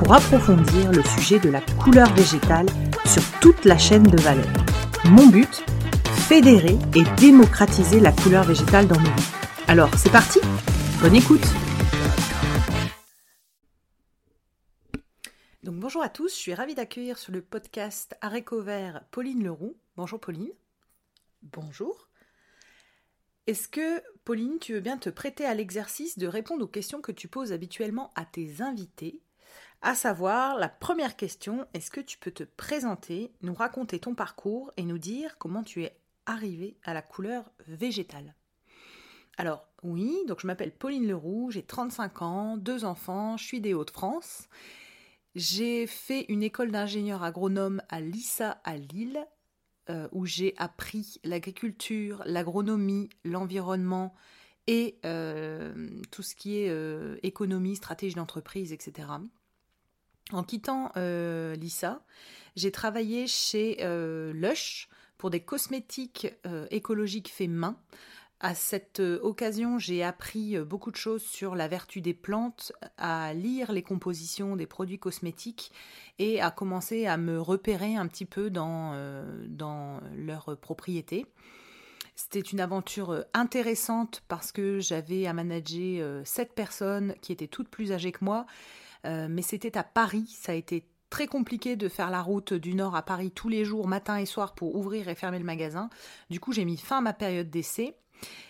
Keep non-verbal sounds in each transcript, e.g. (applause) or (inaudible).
pour approfondir le sujet de la couleur végétale sur toute la chaîne de valeur. Mon but Fédérer et démocratiser la couleur végétale dans nos vies. Alors, c'est parti Bonne écoute Donc bonjour à tous, je suis ravie d'accueillir sur le podcast Aréco Vert Pauline Leroux. Bonjour Pauline. Bonjour. Est-ce que, Pauline, tu veux bien te prêter à l'exercice de répondre aux questions que tu poses habituellement à tes invités à savoir, la première question, est-ce que tu peux te présenter, nous raconter ton parcours et nous dire comment tu es arrivé à la couleur végétale? Alors, oui, donc je m'appelle Pauline Leroux, j'ai 35 ans, deux enfants, je suis des Hauts-de-France. J'ai fait une école d'ingénieur agronome à l'ISA à Lille, euh, où j'ai appris l'agriculture, l'agronomie, l'environnement et euh, tout ce qui est euh, économie, stratégie d'entreprise, etc. En quittant euh, l'ISA, j'ai travaillé chez euh, Lush pour des cosmétiques euh, écologiques faits main. À cette occasion, j'ai appris beaucoup de choses sur la vertu des plantes, à lire les compositions des produits cosmétiques et à commencer à me repérer un petit peu dans, leurs propriétés. C'était une aventure intéressante parce que j'avais à manager sept personnes qui étaient toutes plus âgées que moi mais c'était à Paris, ça a été très compliqué de faire la route du Nord à Paris tous les jours, matin et soir, pour ouvrir et fermer le magasin. Du coup, j'ai mis fin à ma période d'essai.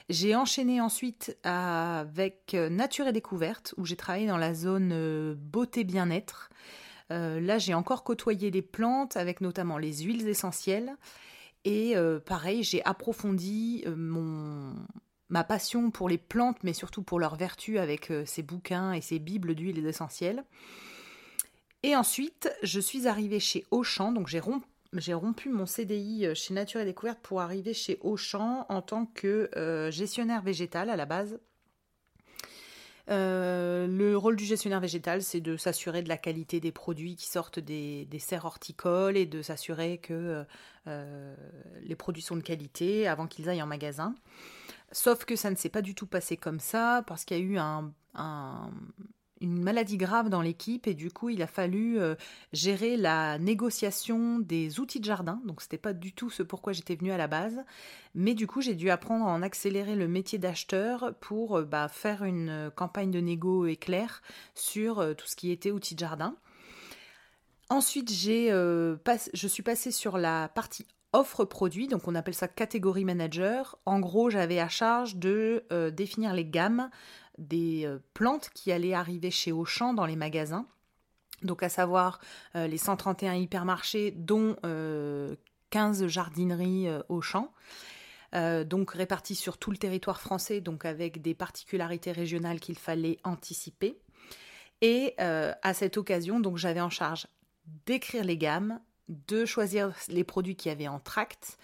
J'ai enchaîné ensuite avec euh, Nature et Découverte, où j'ai travaillé dans la zone euh, beauté bien-être. là, j'ai encore côtoyé les plantes, avec notamment les huiles essentielles. Et pareil, j'ai approfondi mon, ma passion pour les plantes, mais surtout pour leurs vertus avec euh, ces bouquins et ces bibles d'huiles essentielles. Et ensuite, je suis arrivée chez Auchan, donc j'ai rompu, mon CDI euh, chez Nature et Découverte pour arriver chez Auchan en tant que euh, gestionnaire végétal à la base. le rôle du gestionnaire végétal, c'est de s'assurer de la qualité des produits qui sortent des, serres horticoles et de s'assurer que les produits sont de qualité avant qu'ils aillent en magasin. Sauf que ça ne s'est pas du tout passé comme ça, parce qu'il y a eu une maladie grave dans l'équipe et du coup il a fallu euh, gérer la négociation des outils de jardin. Donc c'était pas du tout ce pourquoi j'étais venue à la base, mais du coup j'ai dû apprendre à en accélérer le métier d'acheteur pour euh, bah, faire une campagne de négo éclair sur euh, tout ce qui était outils de jardin. Ensuite, j'ai, je suis passée sur la partie offre produit, donc on appelle ça catégorie manager. En gros, j'avais à charge de euh, définir les gammes des euh, plantes qui allaient arriver chez Auchan dans les magasins. Donc à savoir euh, les 131 hypermarchés, dont 15 jardineries Auchan. donc répartis sur tout le territoire français, donc avec des particularités régionales qu'il fallait anticiper. Et à cette occasion, donc j'avais en charge d'écrire les gammes, de choisir les produits qui avaient en tract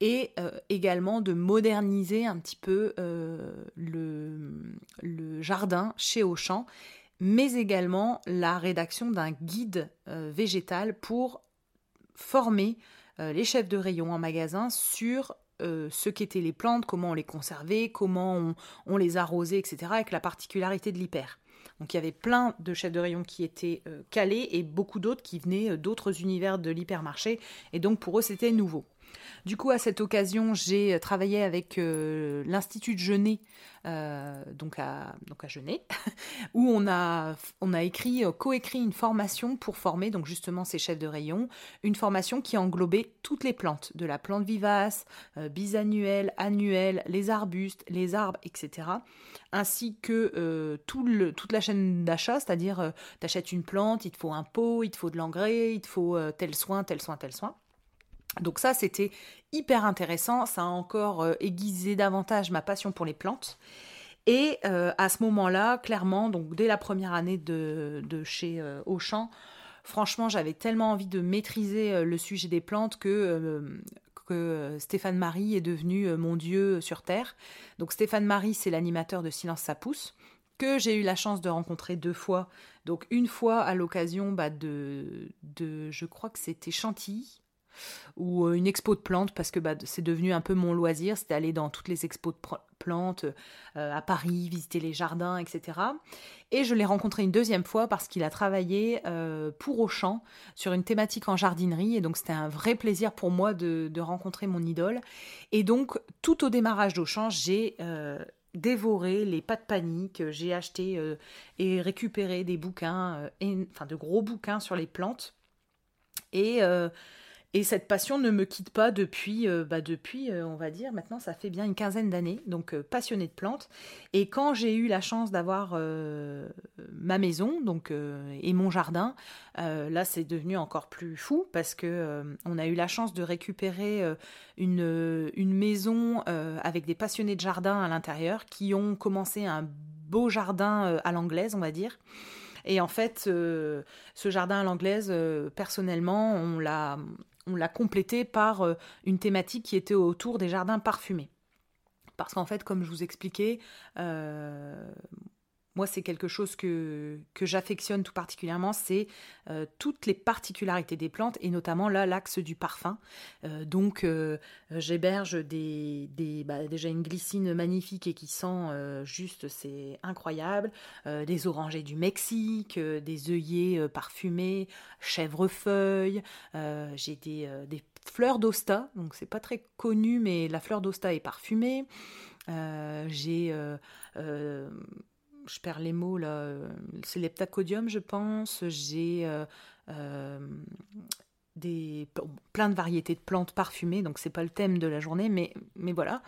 et euh, également de moderniser un petit peu euh, le, jardin chez Auchan, mais également la rédaction d'un guide euh, végétal pour former les chefs de rayon en magasin sur ce qu'étaient les plantes, comment on les conservait, comment on, on les arrosait, etc., avec la particularité de l'hyper. Donc il y avait plein de chefs de rayon qui étaient euh, calés et beaucoup d'autres qui venaient euh, d'autres univers de l'hypermarché. Et donc pour eux, c'était nouveau. Du coup, à cette occasion, j'ai travaillé avec euh, l'Institut de Genet, euh, donc, à, Genet, (laughs) où on a, écrit, euh, coécrit une formation pour former donc justement ces chefs de rayon, une formation qui englobait toutes les plantes, de la plante vivace, bisannuelle, annuelle, les arbustes, les arbres, etc. Ainsi que toute la chaîne d'achat, c'est-à-dire tu une plante, il te faut un pot, il te faut de l'engrais, il te faut tel soin, tel soin, tel soin. Donc ça, c'était hyper intéressant, ça a encore euh, aiguisé davantage ma passion pour les plantes. Et à ce moment-là, clairement, donc dès la première année de, chez Auchan, franchement, j'avais tellement envie de maîtriser le sujet des plantes que Stéphane Marie est devenu mon dieu sur Terre. Donc Stéphane Marie, c'est l'animateur de Silence ça pousse que j'ai eu la chance de rencontrer deux fois. Donc une fois à l'occasion bah, de, je crois que c'était Chantilly, ou euh, une expo de plantes, parce que bah, c'est devenu un peu mon loisir, c'était aller dans toutes les expos de plantes euh, à Paris, visiter les jardins, etc. Et je l'ai rencontré une deuxième fois parce qu'il a travaillé euh, pour Auchan sur une thématique en jardinerie, et donc c'était un vrai plaisir pour moi de, de, rencontrer mon idole. Et donc tout au démarrage d'Auchan, j'ai dévoré les pas de panique. J'ai acheté et récupéré des bouquins, enfin de gros bouquins sur les plantes. Et et cette passion ne me quitte pas depuis, euh, bah depuis euh, on va dire, maintenant ça fait bien une quinzaine d'années, donc euh, passionnée de plantes. Et quand j'ai eu la chance d'avoir ma maison donc, et mon jardin, là c'est devenu encore plus fou parce que on a eu la chance de récupérer une, une maison avec des passionnés de jardin à l'intérieur qui ont commencé un beau jardin à l'anglaise, on va dire. Et en fait, ce jardin à l'anglaise, personnellement, on l'a, complété par euh, une thématique qui était autour des jardins parfumés. Parce qu'en fait, comme je vous expliquais, euh, moi, c'est quelque chose que, j'affectionne tout particulièrement, c'est euh, toutes les particularités des plantes, et notamment là, l'axe du parfum. Euh, donc, euh, j'héberge des, des bah, déjà une glycine magnifique et qui sent juste, c'est incroyable, des orangers du Mexique, des œillets parfumés, chèvrefeuille, j'ai des, des fleurs d'osta, donc c'est pas très connu, mais la fleur d'osta est parfumée. j'ai je perds les mots là, euh, c'est l'heptacodium, je pense. J'ai euh, euh, des, plein de variétés de plantes parfumées, donc c'est pas le thème de la journée, mais, mais voilà.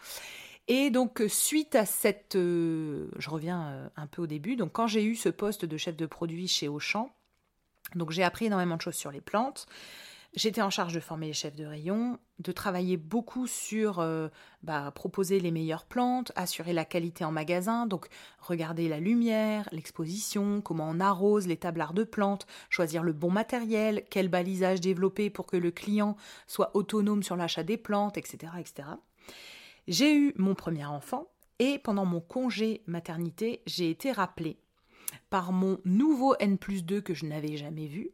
Et donc, suite à cette. je reviens un peu au début. Donc, quand j'ai eu ce poste de chef de produit chez Auchan, donc j'ai appris énormément de choses sur les plantes. J'étais en charge de former les chefs de rayon, de travailler beaucoup sur euh, bah, proposer les meilleures plantes, assurer la qualité en magasin, donc regarder la lumière, l'exposition, comment on arrose les tablards de plantes, choisir le bon matériel, quel balisage développer pour que le client soit autonome sur l'achat des plantes, etc. etc. J'ai eu mon premier enfant et pendant mon congé maternité, j'ai été rappelée par mon nouveau N plus 2 que je n'avais jamais vu,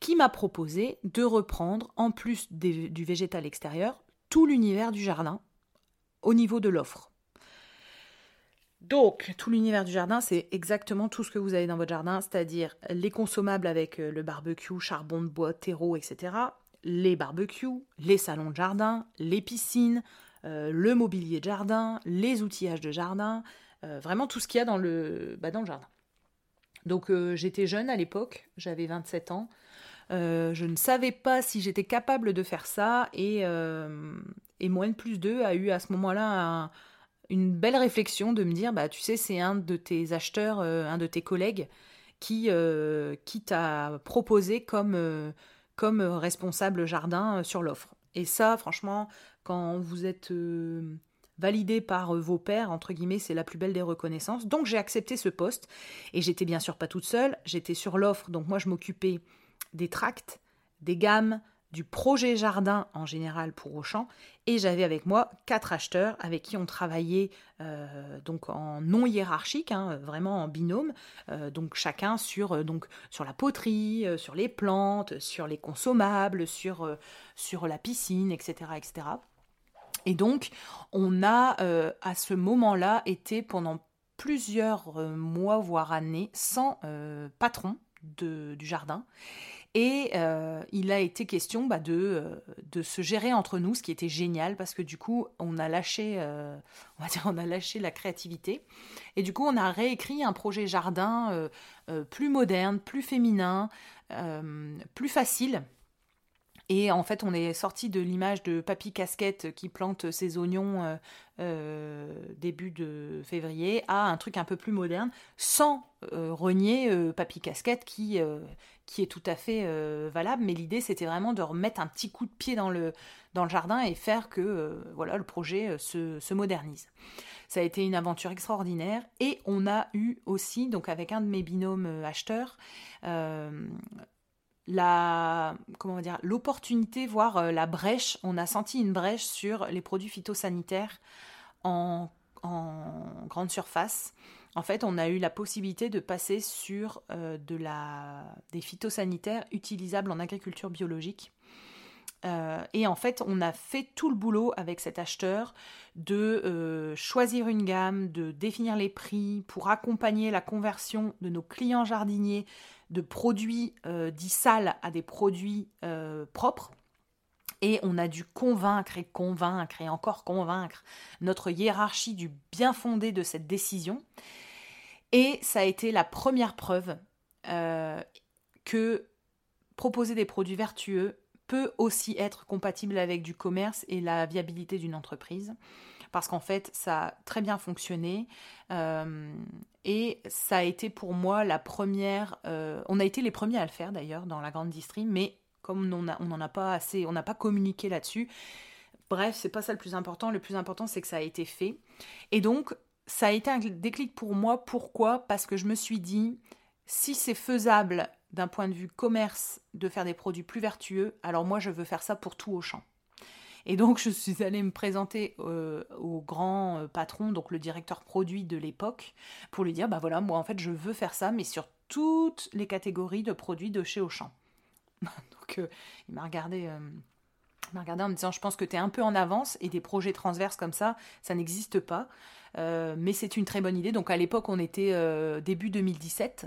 qui m'a proposé de reprendre, en plus du végétal extérieur, tout l'univers du jardin au niveau de l'offre. Donc, tout l'univers du jardin, c'est exactement tout ce que vous avez dans votre jardin, c'est-à-dire les consommables avec euh, le barbecue, charbon de bois, terreau, etc., les barbecues, les salons de jardin, les piscines, euh, le mobilier de jardin, les outillages de jardin, euh, vraiment tout ce qu'il y a dans le, bah, dans le jardin. Donc euh, j'étais jeune à l'époque, j'avais 27 ans. Euh, je ne savais pas si j'étais capable de faire ça et, euh, plus 2 a eu à ce moment-là une belle réflexion de me dire bah tu sais c'est un de tes acheteurs, un de tes collègues qui, qui t'a proposé comme, comme responsable jardin sur l'offre. Et ça franchement quand vous êtes validé par euh, vos pairs, entre guillemets, c'est la plus belle des reconnaissances. Donc j'ai accepté ce poste. Et j'étais bien sûr pas toute seule, j'étais sur l'offre, donc moi je m'occupais des tracts, des gammes, du projet jardin en général pour Auchan. Et j'avais avec moi quatre acheteurs avec qui on travaillait euh, donc en non hiérarchique hein, vraiment en binôme. Euh, donc chacun sur la poterie sur les plantes sur les consommables sur sur la piscine etc etc et donc, on a euh, à ce moment-là été pendant plusieurs euh, mois, voire années, sans euh, patron du jardin. Et il a été question bah, de, de se gérer entre nous, ce qui était génial parce que du coup, on a lâché, on va dire, (laughs) on a lâché la créativité. Et du coup, on a réécrit un projet jardin plus moderne, plus féminin, plus facile Et en fait, on est sorti de l'image de Papy Casquette qui plante ses oignons euh, euh, début de février à un truc un peu plus moderne, sans euh, renier Papy Casquette qui, qui est tout à fait valable. Mais l'idée, c'était vraiment de remettre un petit coup de pied dans le, dans le jardin et faire que voilà, le projet se, se modernise. Ça a été une aventure extraordinaire et on a eu aussi, donc avec un de mes binômes acheteurs, la comment dire l'opportunité voire euh, la brèche. On a senti une brèche sur les produits phytosanitaires en, grande surface. En fait on a eu la possibilité de passer sur euh, des phytosanitaires utilisables en agriculture biologique. Euh, et en fait, on a fait tout le boulot avec cet acheteur de choisir une gamme, de définir les prix pour accompagner la conversion de nos clients jardiniers de produits euh, dits sales à des produits euh, propres. Et on a dû convaincre et convaincre et encore convaincre notre hiérarchie du bien fondé de cette décision. Et ça a été la première preuve euh, que proposer des produits vertueux peut aussi être compatible avec du commerce et la viabilité d'une entreprise parce qu'en fait, ça a très bien fonctionné. Et ça a été pour moi la première. Euh, on a été les premiers à le faire d'ailleurs dans la grande distrie, mais comme on n'en a pas assez, on n'a pas communiqué là-dessus. Bref, c'est pas ça le plus important. Le plus important, c'est que ça a été fait. Et donc, ça a été un déclic pour moi. Pourquoi? Parce que je me suis dit, si c'est faisable d'un point de vue commerce de faire des produits plus vertueux, alors moi je veux faire ça pour tout au champ. Et donc, je suis allée me présenter euh, au grand euh, patron, donc le directeur produit de l'époque, pour lui dire, bah voilà, moi en fait, je veux faire ça, mais sur toutes les catégories de produits de chez Auchan. (laughs) donc, euh, il m'a regardé... m'a regardé en me disant je pense que tu es un peu en avance et des projets transverses comme ça, ça n'existe pas. mais c'est une très bonne idée. Donc à l'époque, on était début 2017.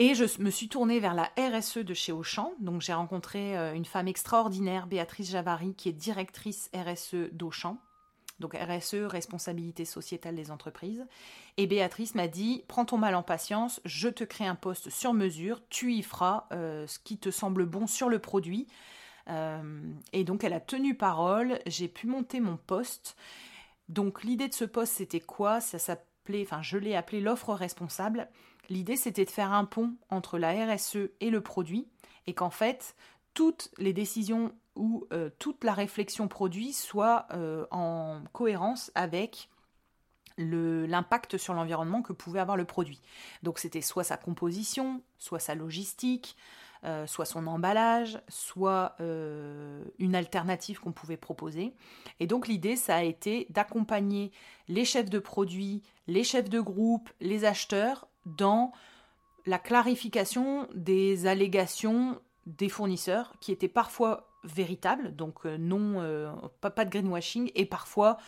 Et je me suis tournée vers la RSE de chez Auchan. Donc j'ai rencontré euh, une femme extraordinaire, Béatrice Javary, qui est directrice RSE d'Auchan. Donc RSE, responsabilité sociétale des entreprises. Et Béatrice m'a dit, prends ton mal en patience, je te crée un poste sur mesure, tu y feras euh, ce qui te semble bon sur le produit. Euh, et donc elle a tenu parole, j'ai pu monter mon poste. Donc l'idée de ce poste, c'était quoi? Ça s'appelait, enfin je l'ai appelé l'offre responsable. L'idée, c'était de faire un pont entre la RSE et le produit, et qu'en fait, toutes les décisions ou euh, toute la réflexion produit soit euh, en cohérence avec l'impact sur l'environnement que pouvait avoir le produit. Donc c'était soit sa composition, soit sa logistique, euh, soit son emballage, soit une alternative qu'on pouvait proposer. Et donc l'idée, ça a été d'accompagner les chefs de produits, les chefs de groupe, les acheteurs dans la clarification des allégations des fournisseurs qui étaient parfois véritables, donc euh, non, euh, pas, de greenwashing, et parfois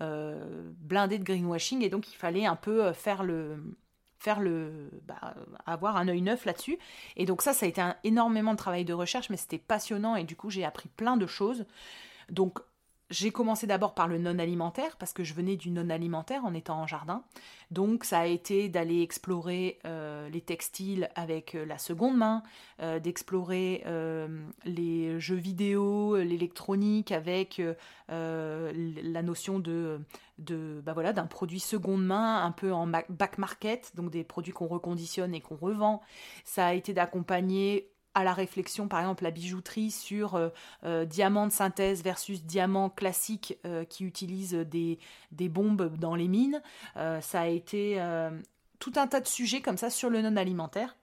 euh, blindés de greenwashing, et donc il fallait un peu faire le, faire le, bah, avoir un œil neuf là-dessus. Et donc ça, ça a été un, énormément de travail de recherche, mais c'était passionnant et du coup j'ai appris plein de choses. Donc j'ai commencé d'abord par le non alimentaire parce que je venais du non alimentaire en étant en jardin. Donc ça a été d'aller explorer euh, les textiles avec euh, la seconde main, euh, d'explorer les jeux vidéo, l'électronique avec la notion de bah voilà d'un produit seconde main un peu en back market, donc des produits qu'on reconditionne et qu'on revend. Ça a été d'accompagner à la réflexion, par exemple la bijouterie sur euh, euh, diamant de synthèse versus diamant classique euh, qui utilise des, des, bombes dans les mines. ça a été tout un tas de sujets comme ça sur le non alimentaire.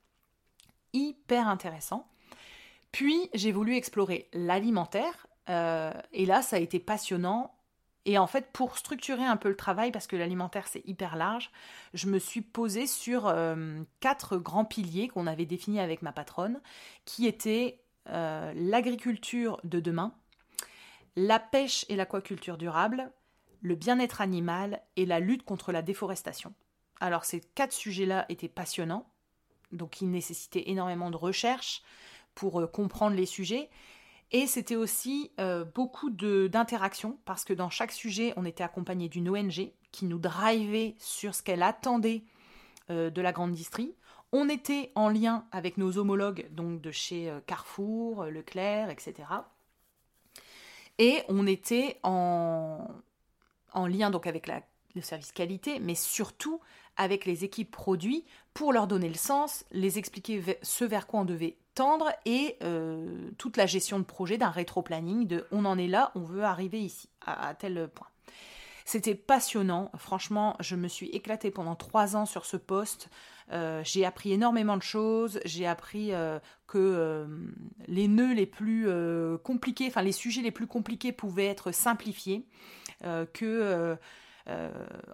Hyper intéressant. Puis j'ai voulu explorer l'alimentaire. et là, ça a été passionnant et en fait, pour structurer un peu le travail, parce que l'alimentaire c'est hyper large, je me suis posée sur euh, quatre grands piliers qu'on avait définis avec ma patronne, qui étaient euh, l'agriculture de demain, la pêche et l'aquaculture durable, le bien-être animal et la lutte contre la déforestation. Alors ces quatre sujets-là étaient passionnants, donc ils nécessitaient énormément de recherche pour euh, comprendre les sujets. Et c'était aussi euh, beaucoup d'interactions, parce que dans chaque sujet, on était accompagné d'une ONG qui nous drivait sur ce qu'elle attendait euh, de la grande distrie. On était en lien avec nos homologues donc de chez Carrefour, Leclerc, etc. Et on était en, en lien donc avec le service qualité, mais surtout avec les équipes produits pour leur donner le sens, les expliquer ce vers quoi on devait tendre et euh, toute la gestion de projet d'un rétro-planning de on en est là, on veut arriver ici, à, tel point. C'était passionnant, franchement, je me suis éclatée pendant trois ans sur ce poste. Euh, j'ai appris énormément de choses. J'ai appris euh, que les nœuds les plus compliqués, enfin les sujets les plus compliqués pouvaient être simplifiés, que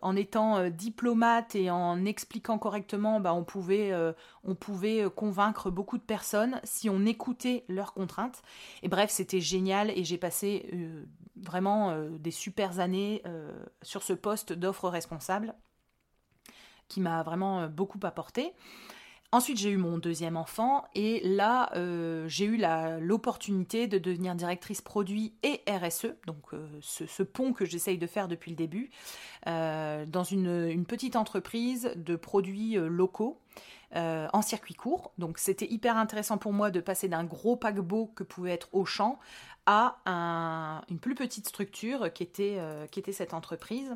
en étant euh, diplomate et en expliquant correctement, bah, on, pouvait, euh, on pouvait convaincre beaucoup de personnes si on écoutait leurs contraintes. Et bref, c'était génial et j'ai passé vraiment des super années sur ce poste d'offre responsable qui m'a vraiment beaucoup apporté. Ensuite, j'ai eu mon deuxième enfant et là, euh, j'ai eu l'opportunité de devenir directrice produit et RSE, donc euh, ce, pont que j'essaye de faire depuis le début, euh, dans une, petite entreprise de produits locaux. en circuit court. Donc c'était hyper intéressant pour moi de passer d'un gros paquebot que pouvait être Auchan à une plus petite structure qui était, qui était cette entreprise.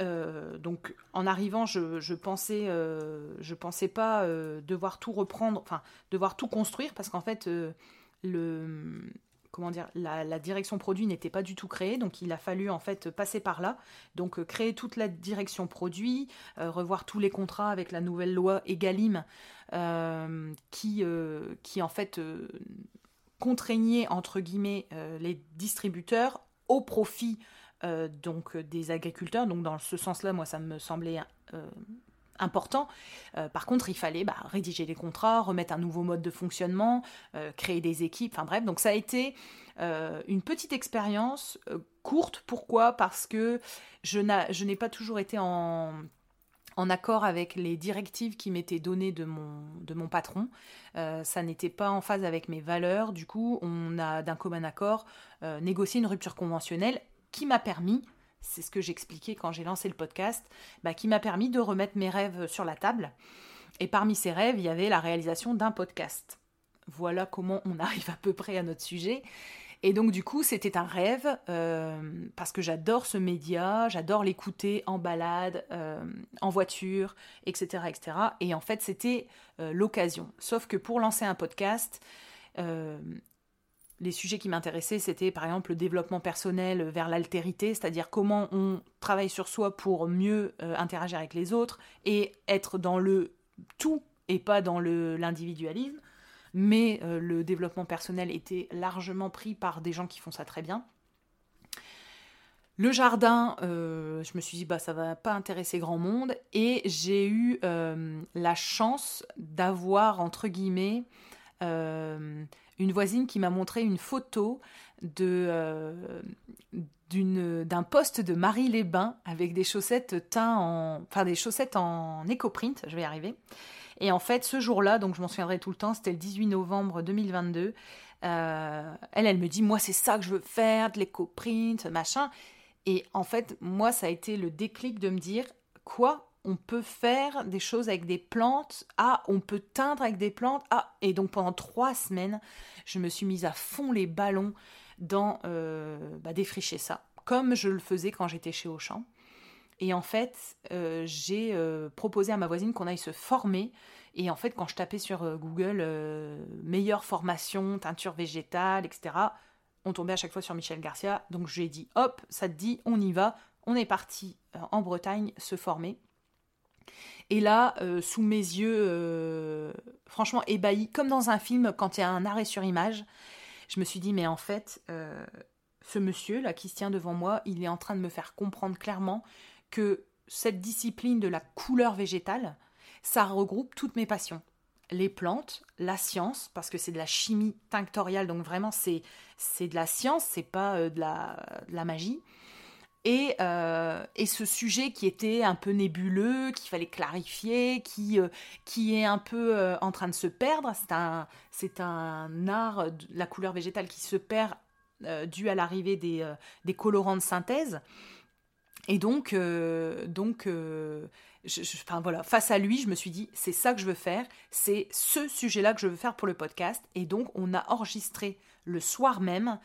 Euh, donc en arrivant, je, je pensais, euh, je pensais pas euh, devoir tout reprendre, enfin devoir tout construire parce qu'en fait le comment dire, la, direction produit n'était pas du tout créée, donc il a fallu en fait passer par là, donc créer toute la direction produit, revoir tous les contrats avec la nouvelle loi Egalim qui, qui en fait contraignait entre guillemets les distributeurs au profit euh, donc euh, des agriculteurs. Donc dans ce sens-là, moi, ça me semblait euh, important. par contre, il fallait bah, rédiger les contrats, remettre un nouveau mode de fonctionnement, créer des équipes. Enfin bref, donc ça a été une petite expérience courte. Pourquoi? Parce que je n'ai pas toujours été en accord avec les directives qui m'étaient données de mon, de mon patron. ça n'était pas en phase avec mes valeurs. Du coup, on a d'un commun accord négocié une rupture conventionnelle qui m'a permis, c'est ce que j'expliquais quand j'ai lancé le podcast, bah, qui m'a permis de remettre mes rêves sur la table. Et parmi ces rêves, il y avait la réalisation d'un podcast. Voilà comment on arrive à peu près à notre sujet. Et donc du coup, c'était un rêve euh, parce que j'adore ce média, j'adore l'écouter en balade, euh, en voiture, etc., etc. Et en fait, c'était euh, l'occasion. Sauf que pour lancer un podcast, les sujets qui m'intéressaient, c'était par exemple le développement personnel vers l'altérité, c'est-à-dire comment on travaille sur soi pour mieux euh, interagir avec les autres et être dans le tout et pas dans l'individualisme. Mais euh, le développement personnel était largement pris par des gens qui font ça très bien. Le jardin, euh, je me suis dit, bah, ça va pas intéresser grand monde. Et j'ai eu la chance d'avoir, entre guillemets, une voisine qui m'a montré une photo de euh, d'un poste de Marie Les Bains avec des chaussettes teint en enfin des chaussettes en éco-print, je vais y arriver. Et en fait, ce jour-là, donc je m'en souviendrai tout le temps, c'était le 18 novembre 2022. Euh, elle, elle me dit, moi, c'est ça que je veux faire, de l'éco-print, machin. Et en fait, moi, ça a été le déclic de me dire, quoi? On peut faire des choses avec des plantes. Ah, on peut teindre avec des plantes. Ah, et donc pendant trois semaines, je me suis mise à fond les ballons dans euh, bah, défricher ça, comme je le faisais quand j'étais chez Auchan. Et en fait, euh, j'ai euh, proposé à ma voisine qu'on aille se former. Et en fait, quand je tapais sur Google meilleure formation, teinture végétale, etc., on tombait à chaque fois sur Michel Garcia. Donc j'ai dit, hop, ça te dit, on y va. On est parti en Bretagne se former. Et là, euh, sous mes yeux, euh, franchement ébahis, comme dans un film, quand il y a un arrêt sur image, je me suis dit, mais en fait, euh, ce monsieur là qui se tient devant moi, il est en train de me faire comprendre clairement que cette discipline de la couleur végétale, ça regroupe toutes mes passions. Les plantes, la science, parce que c'est de la chimie tinctoriale, donc vraiment c'est, c'est de la science, c'est pas de la magie euh, et, ce sujet qui était un peu nébuleux, qu'il fallait clarifier, qui, euh, qui est un peu euh, en train de se perdre. C'est un, un art, la couleur végétale qui se perd dû à l'arrivée des, des, colorants de synthèse. Et donc, donc enfin voilà, face à lui, je me suis dit, c'est ça que je veux faire, c'est ce sujet-là que je veux faire pour le podcast. Et donc, on a enregistré le soir même.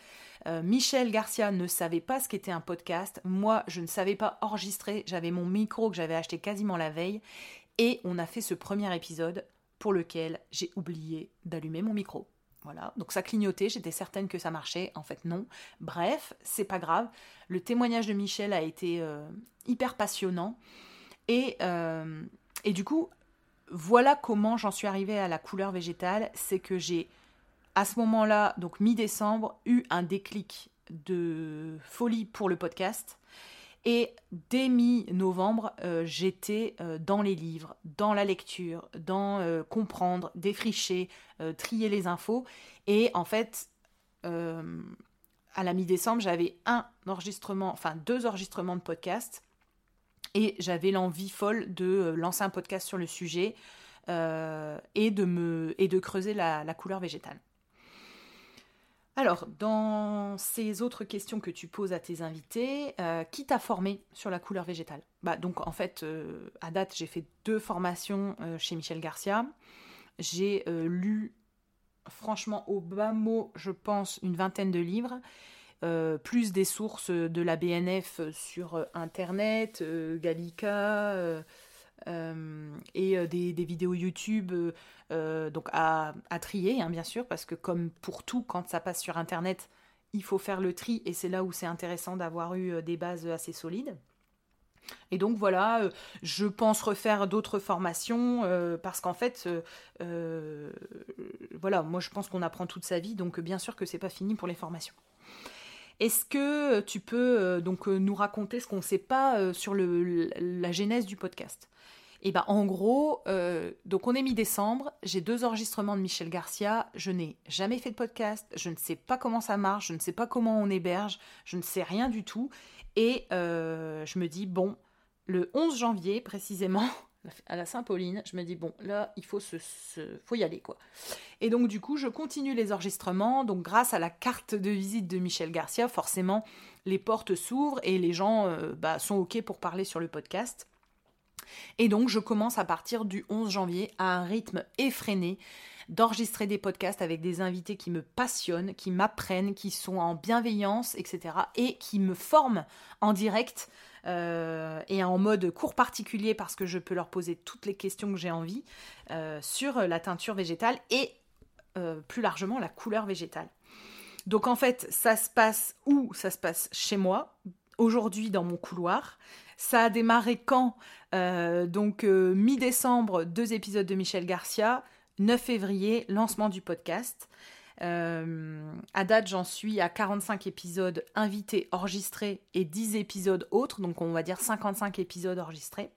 Euh, Michel Garcia ne savait pas ce qu'était un podcast. Moi, je ne savais pas enregistrer. J'avais mon micro que j'avais acheté quasiment la veille. Et on a fait ce premier épisode pour lequel j'ai oublié d'allumer mon micro. Voilà, donc ça clignotait, j'étais certaine que ça marchait, en fait non. Bref, c'est pas grave. Le témoignage de Michel a été euh, hyper passionnant. Et, euh, et du coup, voilà comment j'en suis arrivée à la couleur végétale. C'est que j'ai, à ce moment-là, donc mi-décembre, eu un déclic de folie pour le podcast. Et dès mi-novembre, euh, j'étais euh, dans les livres, dans la lecture, dans comprendre, défricher, trier les infos. Et en fait, à la mi-décembre, j'avais un enregistrement, enfin deux enregistrements de podcast et j'avais l'envie folle de euh, lancer un podcast sur le sujet euh, et de creuser la, couleur végétale. Alors, dans ces autres questions que tu poses à tes invités, euh, qui t'a formé sur la couleur végétale? Bah, Donc, en fait, à date, j'ai fait deux formations chez Michel Garcia. J'ai lu, franchement, au bas mot, je pense, une vingtaine de livres. Euh, plus des sources de la BNF sur euh, Internet, euh, Gallica, et des, vidéos YouTube donc à, trier, hein, bien sûr, parce que comme pour tout, quand ça passe sur Internet, il faut faire le tri, et c'est là où c'est intéressant d'avoir eu des bases assez solides. Et donc voilà, je pense refaire d'autres formations parce qu'en fait, voilà, moi je pense qu'on apprend toute sa vie, donc bien sûr que c'est pas fini pour les formations. Est-ce que tu peux euh, donc euh, nous raconter ce qu'on ne sait pas euh, sur la genèse du podcast? Eh ben, en gros, donc on est mi-décembre, j'ai deux enregistrements de Michel Garcia, je n'ai jamais fait de podcast, je ne sais pas comment ça marche, je ne sais pas comment on héberge, je ne sais rien du tout, et je me dis bon, le 11 janvier précisément, (laughs) à la Saint-Pauline, je me dis bon, là, il faut se, faut y aller quoi. Et donc du coup, je continue les enregistrements. Donc grâce à la carte de visite de Michel Garcia, forcément, les portes s'ouvrent et les gens euh, bah, sont ok pour parler sur le podcast. Et donc je commence à partir du 11 janvier à un rythme effréné d'enregistrer des podcasts avec des invités qui me passionnent, qui m'apprennent, qui sont en bienveillance, etc. et qui me forment en direct euh, et en mode cours particulier parce que je peux leur poser toutes les questions que j'ai envie euh, sur la teinture végétale et euh, plus largement la couleur végétale. Donc en fait, ça se passe où? Ça se passe chez moi, aujourd'hui dans mon couloir. Ça a démarré quand? Donc mi-décembre, deux épisodes de Michel Garcia. 9 février, lancement du podcast. Euh, à date, j'en suis à 45 épisodes invités, enregistrés et 10 épisodes autres, donc on va dire 55 épisodes enregistrés.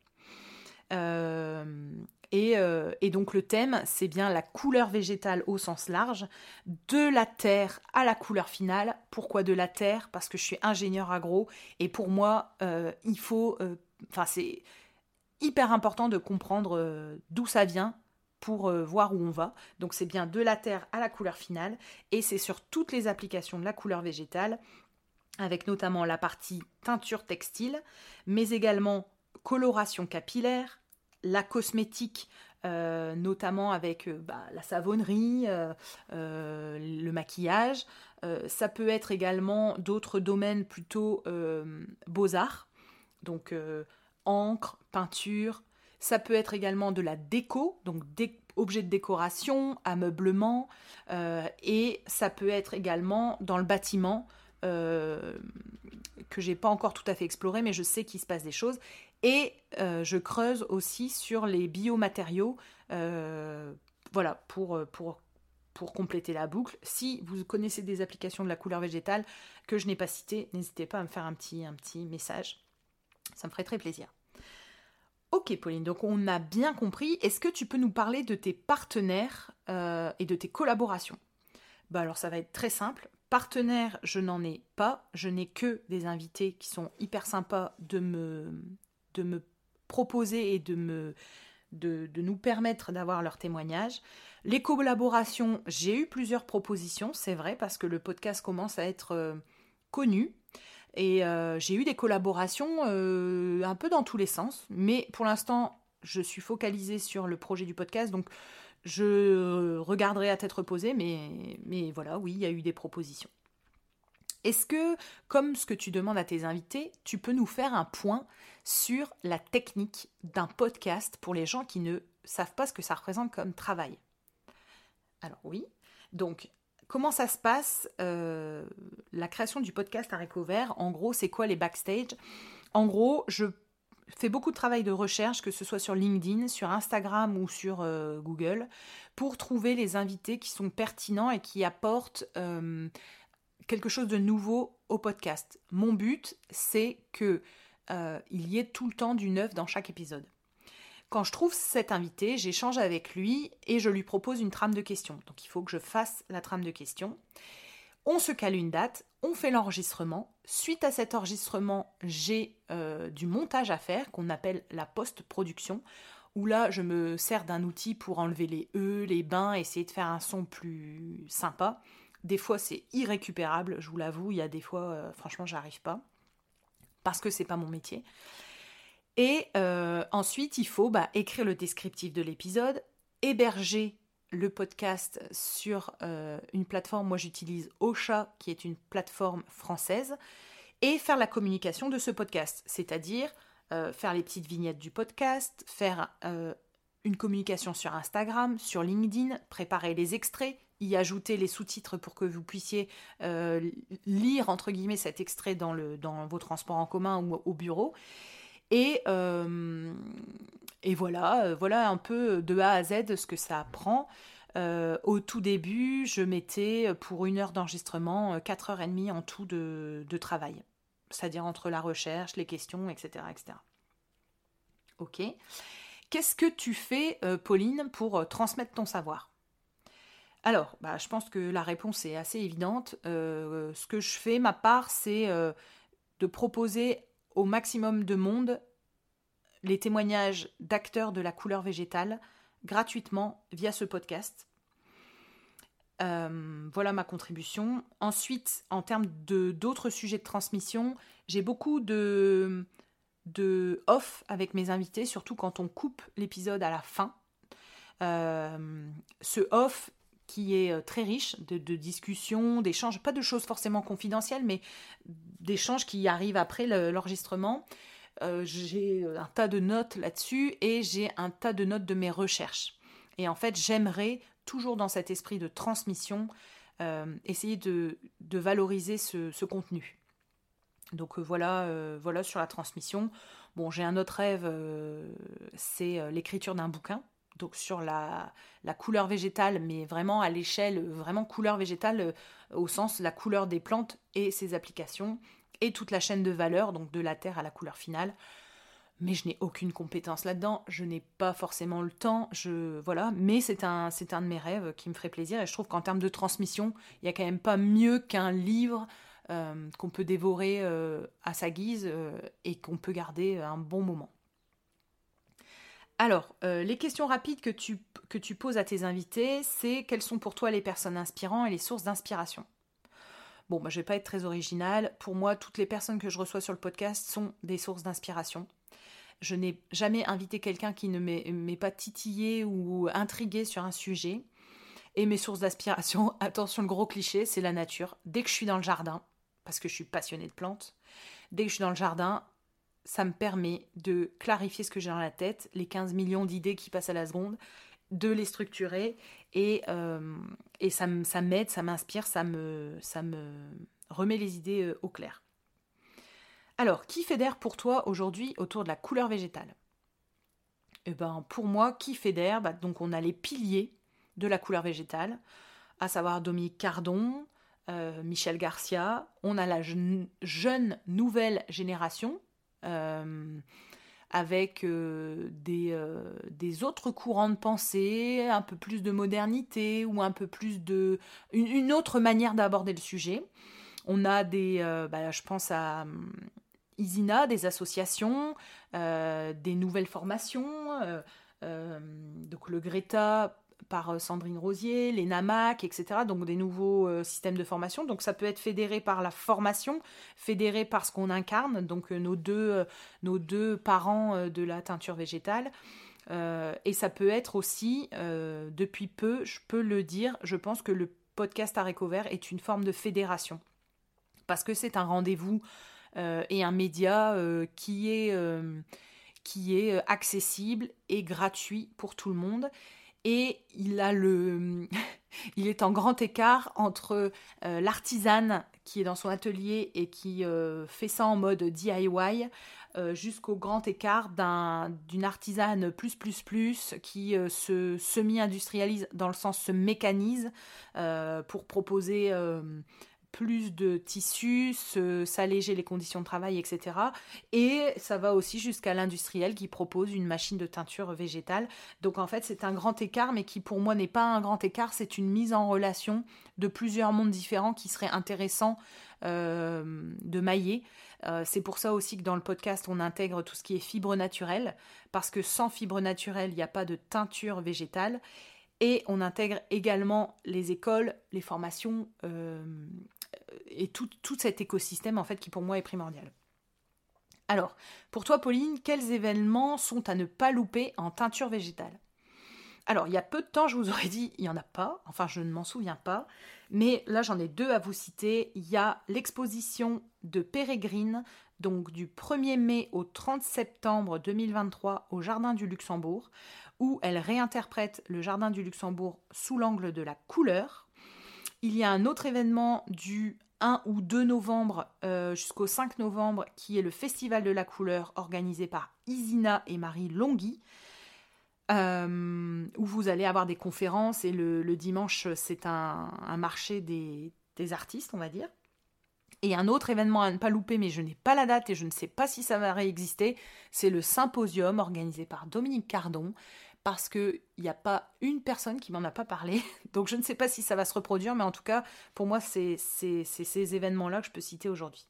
Euh, euh, et, donc le thème, c'est bien la couleur végétale au sens large, de la terre à la couleur finale. Pourquoi de la terre? Parce que je suis ingénieur agro et pour moi, il faut, enfin c'est hyper important de comprendre d'où ça vient, pour euh, voir où on va. Donc c'est bien de la terre à la couleur finale et c'est sur toutes les applications de la couleur végétale avec notamment la partie teinture textile, mais également coloration capillaire, la cosmétique, euh, notamment avec euh, bah, la savonnerie, le maquillage. ça peut être également d'autres domaines plutôt beaux-arts, donc encre, peinture, ça peut être également de la déco, donc objets de décoration, ameublement, euh, et ça peut être également dans le bâtiment, euh, que j'ai pas encore tout à fait exploré, mais je sais qu'il se passe des choses. Et euh, je creuse aussi sur les biomatériaux, voilà, pour, compléter la boucle. Si vous connaissez des applications de la couleur végétale que je n'ai pas citées, n'hésitez pas à me faire un petit message. Ça me ferait très plaisir. Ok Pauline, donc on a bien compris. Est-ce que tu peux nous parler de tes partenaires euh, et de tes collaborations? Bah alors ça va être très simple. Partenaires, je n'en ai pas. Je n'ai que des invités qui sont hyper sympas de me, de me proposer et de, me, de, nous permettre d'avoir leur témoignage. Les collaborations, j'ai eu plusieurs propositions, c'est vrai, parce que le podcast commence à être euh, connu. Et j'ai eu des collaborations un peu dans tous les sens. Mais pour l'instant, je suis focalisée sur le projet du podcast. Donc, je regarderai à tête reposée. Mais, mais voilà, oui, il y a eu des propositions. Est-ce que, comme ce que tu demandes à tes invités, tu peux nous faire un point sur la technique d'un podcast pour les gens qui ne savent pas ce que ça représente comme travail? Alors oui, donc comment ça se passe euh, la création du podcast à Vert? En gros, c'est quoi les backstage? En gros, je fais beaucoup de travail de recherche, que ce soit sur LinkedIn, sur Instagram ou sur euh, Google, pour trouver les invités qui sont pertinents et qui apportent euh, quelque chose de nouveau au podcast. Mon but, c'est que il y ait tout le temps du neuf dans chaque épisode. Quand je trouve cet invité, j'échange avec lui et je lui propose une trame de questions. Donc il faut que je fasse la trame de questions. On se cale une date, on fait l'enregistrement. Suite à cet enregistrement, j'ai euh, du montage à faire qu'on appelle la post-production, où là je me sers d'un outil pour enlever les E, les bains, essayer de faire un son plus sympa. Des fois, c'est irrécupérable, je vous l'avoue. Il y a des fois, euh, franchement, j'arrive pas parce que c'est pas mon métier. Et euh, ensuite, il faut bah, écrire le descriptif de l'épisode, héberger le podcast sur euh, une plateforme. Moi, j'utilise Ocha, qui est une plateforme française, et faire la communication de ce podcast, c'est-à-dire faire les petites vignettes du podcast, faire une communication sur Instagram, sur LinkedIn, préparer les extraits, y ajouter les sous-titres pour que vous puissiez euh, lire entre guillemets cet extrait dans, le, dans vos transports en commun ou au bureau. Et, euh, et voilà, euh, voilà un peu de A à Z ce que ça prend. au tout début, je mettais pour une heure d'enregistrement 4 heures et demie en tout de, travail. C'est-à-dire entre la recherche, les questions, etc. etc. Ok. Qu'est-ce que tu fais, Pauline, pour transmettre ton savoir? Alors, bah, je pense que la réponse est assez évidente. Euh, ce que je fais, ma part, c'est euh, de proposer au maximum de monde les témoignages d'acteurs de la couleur végétale gratuitement via ce podcast. Euh, voilà ma contribution. Ensuite, en termes d'autres sujets de transmission, j'ai beaucoup de, de off avec mes invités, surtout quand on coupe l'épisode à la fin. ce off, qui est euh, très riche de, discussions, d'échanges, pas de choses forcément confidentielles, mais d'échanges qui arrivent après l'enregistrement. Euh, j'ai un tas de notes là-dessus et j'ai un tas de notes de mes recherches. Et en fait, j'aimerais, toujours dans cet esprit de transmission, euh, essayer de, valoriser ce, contenu. Donc voilà, voilà sur la transmission. Bon, j'ai un autre rêve, c'est l'écriture d'un bouquin donc sur la, couleur végétale, mais vraiment à l'échelle, vraiment couleur végétale euh, au sens la couleur des plantes et ses applications, et toute la chaîne de valeur, donc de la terre à la couleur finale. Mais je n'ai aucune compétence là-dedans, je n'ai pas forcément le temps, je voilà, mais c'est un, c'est un de mes rêves qui me ferait plaisir, et je trouve qu'en termes de transmission, il n'y a quand même pas mieux qu'un livre euh, qu'on peut dévorer euh, à sa guise et qu'on peut garder un bon moment. Alors, euh, les questions rapides que tu, poses à tes invités, c'est quelles sont pour toi les personnes inspirantes et les sources d'inspiration? Bon, bah, je vais pas être très originale. Pour moi, toutes les personnes que je reçois sur le podcast sont des sources d'inspiration. Je n'ai jamais invité quelqu'un qui ne m'ait pas titillé ou intrigué sur un sujet. Et mes sources d'inspiration, (laughs) attention le gros cliché, c'est la nature. Dès que je suis dans le jardin, parce que je suis passionnée de plantes, dès que je suis dans le jardin, ça me permet de clarifier ce que j'ai dans la tête, les 15 millions d'idées qui passent à la seconde, de les structurer et, euh, et ça, m'aide, ça m'inspire, ça me, ça me remet les idées euh, au clair. Alors, qui fédère pour toi aujourd'hui autour de la couleur végétale? Eh ben, pour moi, qui fédère bah, Donc, on a les piliers de la couleur végétale, à savoir Dominique Cardon, euh, Michel Garcia. On a la jeune nouvelle génération avec euh, des, euh, des, autres courants de pensée, un peu plus de modernité ou un peu plus de... une, autre manière d'aborder le sujet. On a des... Bah, je pense à Isina, des associations, des nouvelles formations. donc le Greta par Sandrine Rosier, les NAMAC, etc. Donc des nouveaux systèmes de formation. Donc ça peut être fédéré par la formation, fédéré par ce qu'on incarne, donc nos, deux, nos deux parents de la teinture végétale. et ça peut être aussi, depuis peu, je peux le dire, je pense que le podcast Haricot Vert est une forme de fédération. Parce que c'est un rendez-vous et un média qui est euh, accessible et gratuit pour tout le monde. Et il a le, (laughs) il est en grand écart entre euh, l'artisane qui est dans son atelier et qui euh, fait ça en mode DIY jusqu'au grand écart d'une artisane plus plus plus qui se semi-industrialise dans le sens se mécanise pour proposer plus de tissus, s'alléger les conditions de travail, etc. Et ça va aussi jusqu'à l'industriel qui propose une machine de teinture végétale. Donc en fait, c'est un grand écart, mais qui pour moi n'est pas un grand écart, c'est une mise en relation de plusieurs mondes différents qui serait intéressant euh, de mailler. Euh, c'est pour ça aussi que dans le podcast, on intègre tout ce qui est fibre naturelle, parce que sans fibre naturelle, il n'y a pas de teinture végétale. Et on intègre également les écoles, les formations, euh, et tout, cet écosystème en fait qui pour moi est primordial. Alors, pour toi Pauline, quels événements sont à ne pas louper en teinture végétale? Alors, il y a peu de temps, je vous aurais dit, il n'y en a pas, enfin je ne m'en souviens pas, mais là j'en ai deux à vous citer. Il y a l'exposition de Pérégrine, donc du 1er mai au 30 septembre 2023 au Jardin du Luxembourg, où elle réinterprète le Jardin du Luxembourg sous l'angle de la couleur, il y a un autre événement du 1 ou 2 novembre euh, jusqu'au 5 novembre qui est le Festival de la couleur organisé par Isina et Marie Longhi. Euh, où vous allez avoir des conférences et le, dimanche c'est un, marché des, artistes on va dire. Et un autre événement à ne pas louper, mais je n'ai pas la date et je ne sais pas si ça va réexister, c'est le symposium organisé par Dominique Cardon, parce qu'il n'y a pas une personne qui m'en a pas parlé. (laughs) Donc je ne sais pas si ça va se reproduire, mais en tout cas, pour moi, c'est ces événements-là que je peux citer aujourd'hui.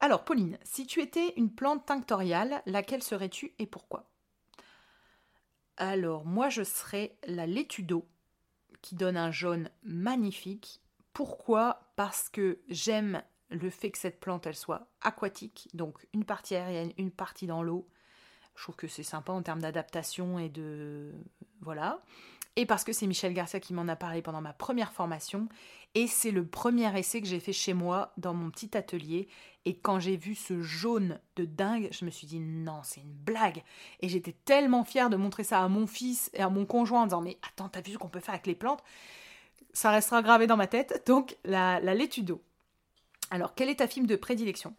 Alors, Pauline, si tu étais une plante tinctoriale, laquelle serais-tu et pourquoi? Alors, moi, je serais la laitue d'eau, qui donne un jaune magnifique. Pourquoi? Parce que j'aime le fait que cette plante, elle soit aquatique, donc une partie aérienne, une partie dans l'eau. Je trouve que c'est sympa en termes d'adaptation et de. Voilà. Et parce que c'est Michel Garcia qui m'en a parlé pendant ma première formation. Et c'est le premier essai que j'ai fait chez moi dans mon petit atelier. Et quand j'ai vu ce jaune de dingue, je me suis dit non, c'est une blague. Et j'étais tellement fière de montrer ça à mon fils et à mon conjoint en disant mais attends, t'as vu ce qu'on peut faire avec les plantes? Ça restera gravé dans ma tête. Donc la, la laitue d'eau. Alors, quelle est ta fibre de prédilection?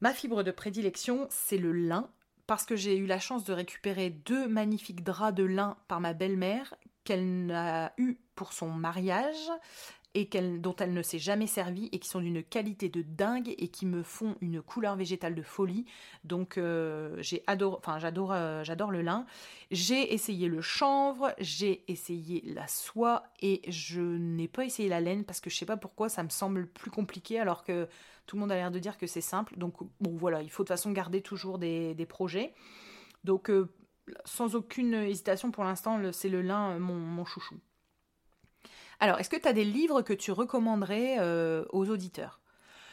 Ma fibre de prédilection, c'est le lin parce que j'ai eu la chance de récupérer deux magnifiques draps de lin par ma belle-mère qu'elle a eu pour son mariage et dont elle ne s'est jamais servie et qui sont d'une qualité de dingue et qui me font une couleur végétale de folie. Donc euh, euh, j'adore le lin. J'ai essayé le chanvre, j'ai essayé la soie et je n'ai pas essayé la laine parce que je sais pas pourquoi ça me semble plus compliqué alors que tout le monde a l'air de dire que c'est simple. Donc, bon, voilà, il faut de toute façon garder toujours des, projets. Donc, euh, sans aucune hésitation, pour l'instant, c'est le lin, euh, mon, chouchou. Alors, est-ce que tu as des livres que tu recommanderais euh, aux auditeurs?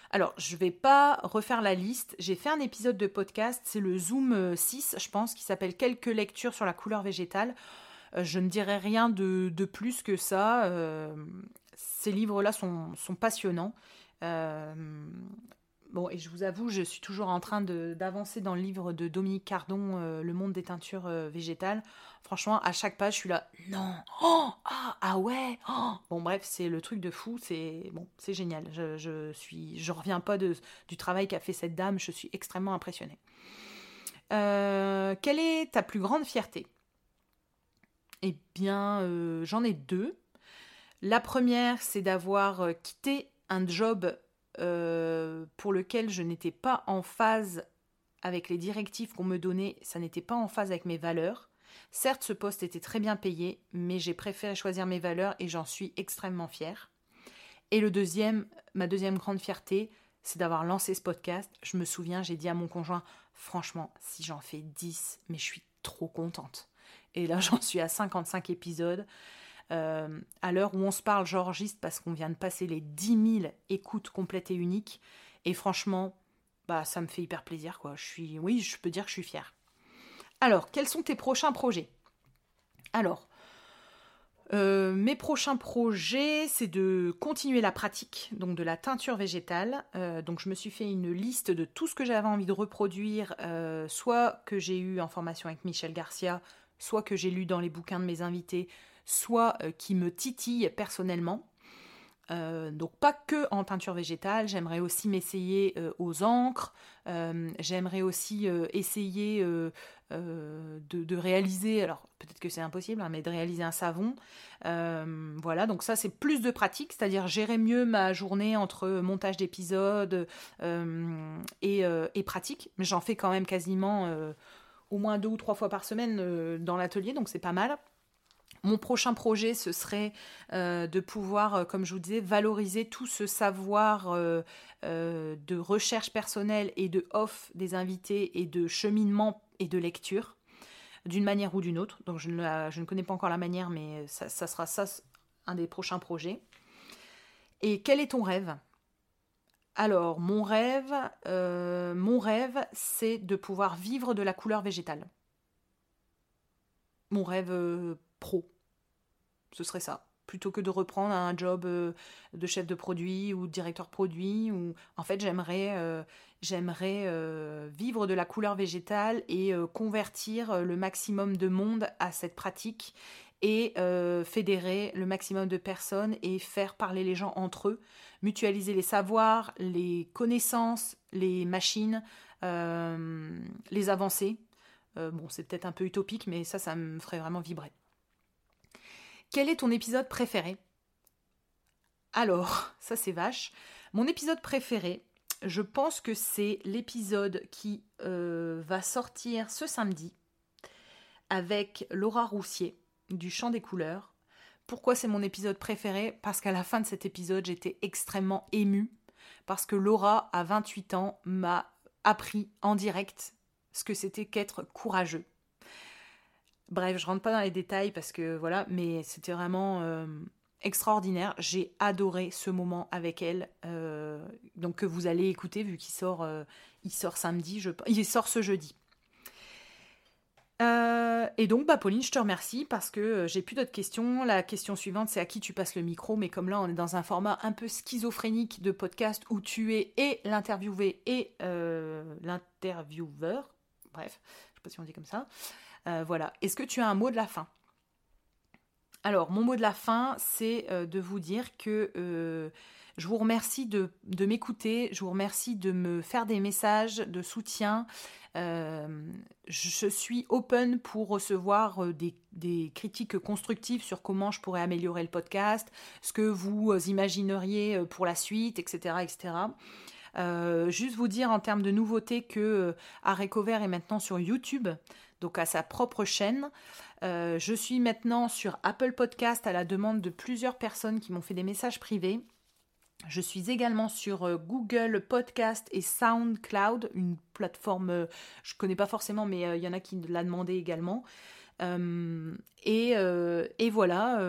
Alors, je ne vais pas refaire la liste. J'ai fait un épisode de podcast, c'est le Zoom 6, je pense, qui s'appelle Quelques lectures sur la couleur végétale. je ne dirai rien de, plus que ça. ces livres-là sont, passionnants. Euh, bon, et je vous avoue, je suis toujours en train d'avancer dans le livre de Dominique Cardon, euh, Le monde des teintures euh, végétales. Franchement, à chaque page, je suis là, non, oh, ah, ah ouais, oh. Bon, bref, c'est le truc de fou, c'est bon, c'est génial. Je, suis, je reviens pas de, du travail qu'a fait cette dame, je suis extrêmement impressionnée. quelle est ta plus grande fierté? Eh bien, j'en ai deux. La première, c'est d'avoir quitté un job euh, pour lequel je n'étais pas en phase avec les directives qu'on me donnait, ça n'était pas en phase avec mes valeurs. Certes, ce poste était très bien payé, mais j'ai préféré choisir mes valeurs et j'en suis extrêmement fière. Et le deuxième, ma deuxième grande fierté, c'est d'avoir lancé ce podcast. Je me souviens, j'ai dit à mon conjoint, franchement, si j'en fais 10, mais je suis trop contente. Et là, (laughs) j'en suis à 55 épisodes. Euh, à l'heure où on se parle, j'enregistre parce qu'on vient de passer les 10 000 écoutes complètes et uniques. Et franchement, bah, ça me fait hyper plaisir, quoi. Je suis, oui, je peux dire que je suis fière. Alors, quels sont tes prochains projets? Alors, euh, mes prochains projets, c'est de continuer la pratique donc de la teinture végétale. Euh, donc je me suis fait une liste de tout ce que j'avais envie de reproduire, soit que j'ai eu en formation avec Michel Garcia, soit que j'ai lu dans les bouquins de mes invités, soit qui me titille personnellement. Euh, donc pas que en teinture végétale, j'aimerais aussi m'essayer euh, aux encres, euh, j'aimerais aussi essayer de, réaliser, alors peut-être que c'est impossible, hein, mais de réaliser un savon. voilà, donc ça c'est plus de pratique, c'est-à-dire gérer mieux ma journée entre montage d'épisodes et, et, pratique, j'en fais quand même quasiment au moins deux ou trois fois par semaine dans l'atelier, donc c'est pas mal. Mon prochain projet, ce serait euh, de pouvoir, euh, comme je vous disais, valoriser tout ce savoir euh, de recherche personnelle et de off des invités et de cheminement et de lecture, d'une manière ou d'une autre. Donc je ne, connais pas encore la manière, mais ça, ça, sera ça un des prochains projets. Et quel est ton rêve? Alors, mon rêve, mon rêve, c'est de pouvoir vivre de la couleur végétale. Mon rêve pro. Ce serait ça. Plutôt que de reprendre un job euh, de chef de produit ou directeur produit. Ou... En fait, j'aimerais euh, euh, vivre de la couleur végétale et convertir le maximum de monde à cette pratique et fédérer le maximum de personnes et faire parler les gens entre eux, mutualiser les savoirs, les connaissances, les machines, les avancées. bon, c'est peut-être un peu utopique, mais ça, ça me ferait vraiment vibrer. Quel est ton épisode préféré? Alors, (laughs) ça c'est vache. Mon épisode préféré, je pense que c'est l'épisode qui euh, va sortir ce samedi avec Laura Roussier du Chant des couleurs. Pourquoi c'est mon épisode préféré? Parce qu'à la fin de cet épisode, j'étais extrêmement émue parce que Laura, à 28 ans, m'a appris en direct ce que c'était qu'être courageux. Bref, je rentre pas dans les détails parce que voilà, mais c'était vraiment euh, extraordinaire. J'ai adoré ce moment avec elle, euh, donc que vous allez écouter vu qu'il sort, euh, il sort samedi, je, il sort ce jeudi. et donc, bah, Pauline, je te remercie parce que j'ai plus d'autres questions. La question suivante, c'est à qui tu passes le micro? Mais comme là, on est dans un format un peu schizophrénique de podcast où tu es et l'interviewé et l'intervieweur. Bref, je sais pas si on dit comme ça. Euh, voilà. Est-ce que tu as un mot de la fin? Alors, mon mot de la fin, c'est euh, de vous dire que euh, je vous remercie de, m'écouter, je vous remercie de me faire des messages de soutien. je suis open pour recevoir des, critiques constructives sur comment je pourrais améliorer le podcast, ce que vous imagineriez pour la suite, etc. etc. juste vous dire en termes de nouveautés que Arecover est maintenant sur YouTube donc à sa propre chaîne. Euh, je suis maintenant sur Apple Podcast à la demande de plusieurs personnes qui m'ont fait des messages privés. Je suis également sur euh, Google Podcast et SoundCloud, une plateforme, euh, je ne connais pas forcément, mais il y en a qui l'a demandé également. Et, et, voilà,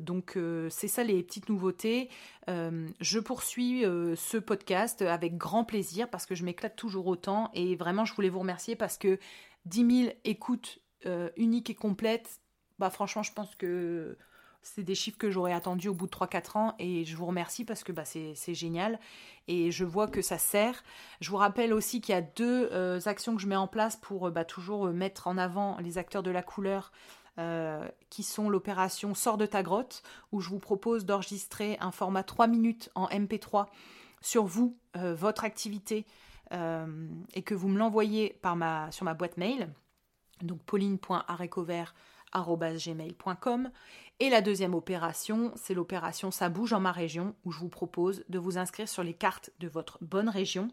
donc c'est ça les petites nouveautés. je poursuis ce podcast avec grand plaisir parce que je m'éclate toujours autant et vraiment je voulais vous remercier parce que 10 000 écoutes euh, uniques et complètes, bah franchement, je pense que c'est des chiffres que j'aurais attendus au bout de 3-4 ans et je vous remercie parce que bah, c'est génial et je vois que ça sert. Je vous rappelle aussi qu'il y a deux euh, actions que je mets en place pour euh, bah, toujours mettre en avant les acteurs de la couleur qui sont l'opération Sors de ta grotte où je vous propose d'enregistrer un format 3 minutes en MP3 sur vous, votre activité, euh, et que vous me l'envoyez sur ma boîte mail, donc Et la deuxième opération, c'est l'opération Ça bouge en ma région, où je vous propose de vous inscrire sur les cartes de votre bonne région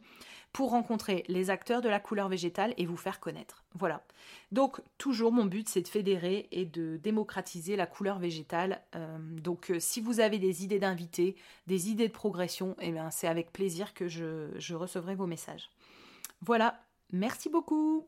pour rencontrer les acteurs de la couleur végétale et vous faire connaître. Voilà. Donc toujours mon but c'est de fédérer et de démocratiser la couleur végétale. Euh, donc euh, si vous avez des idées d'invités, des idées de progression, eh c'est avec plaisir que je recevrai vos messages. Voilà, merci beaucoup